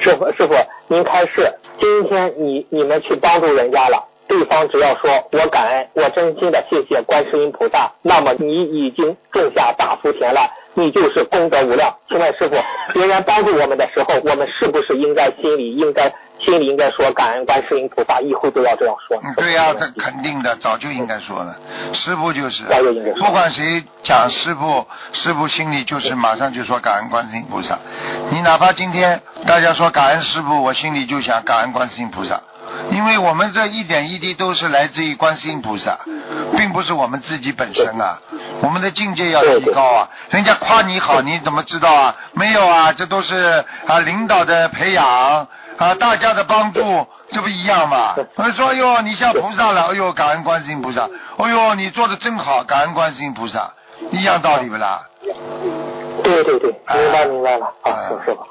师傅师傅，您开示，今天你你们去帮助人家了，对方只要说我感恩，我真心的谢谢观世音菩萨，那么你已经种下大福田了，你就是功德无量。请问师傅，别人帮助我们的时候，我们是不是应该心里应该心里应该说感恩观世音菩萨，以后都要这样说？嗯对呀、这肯定的，早就应该说了。师傅就是，早就应该说不管谁讲师傅，师傅心里就是马上就说感恩观世音菩萨。你哪怕今天大家说感恩师傅，我心里就想感恩观世音菩萨，因为我们这一点一滴都是来自于观世音菩萨，并不是我们自己本身啊。我们的境界要提高啊！人家夸你好，你怎么知道啊？没有啊，这都是啊领导的培养啊，大家的帮助，这不一样吗？我说，哟，你像菩萨了，哎呦，感恩观世音菩萨，哎呦，你做的真好，感恩观世音菩萨，一样道理不啦？对对对，明白明白了啊，师傅。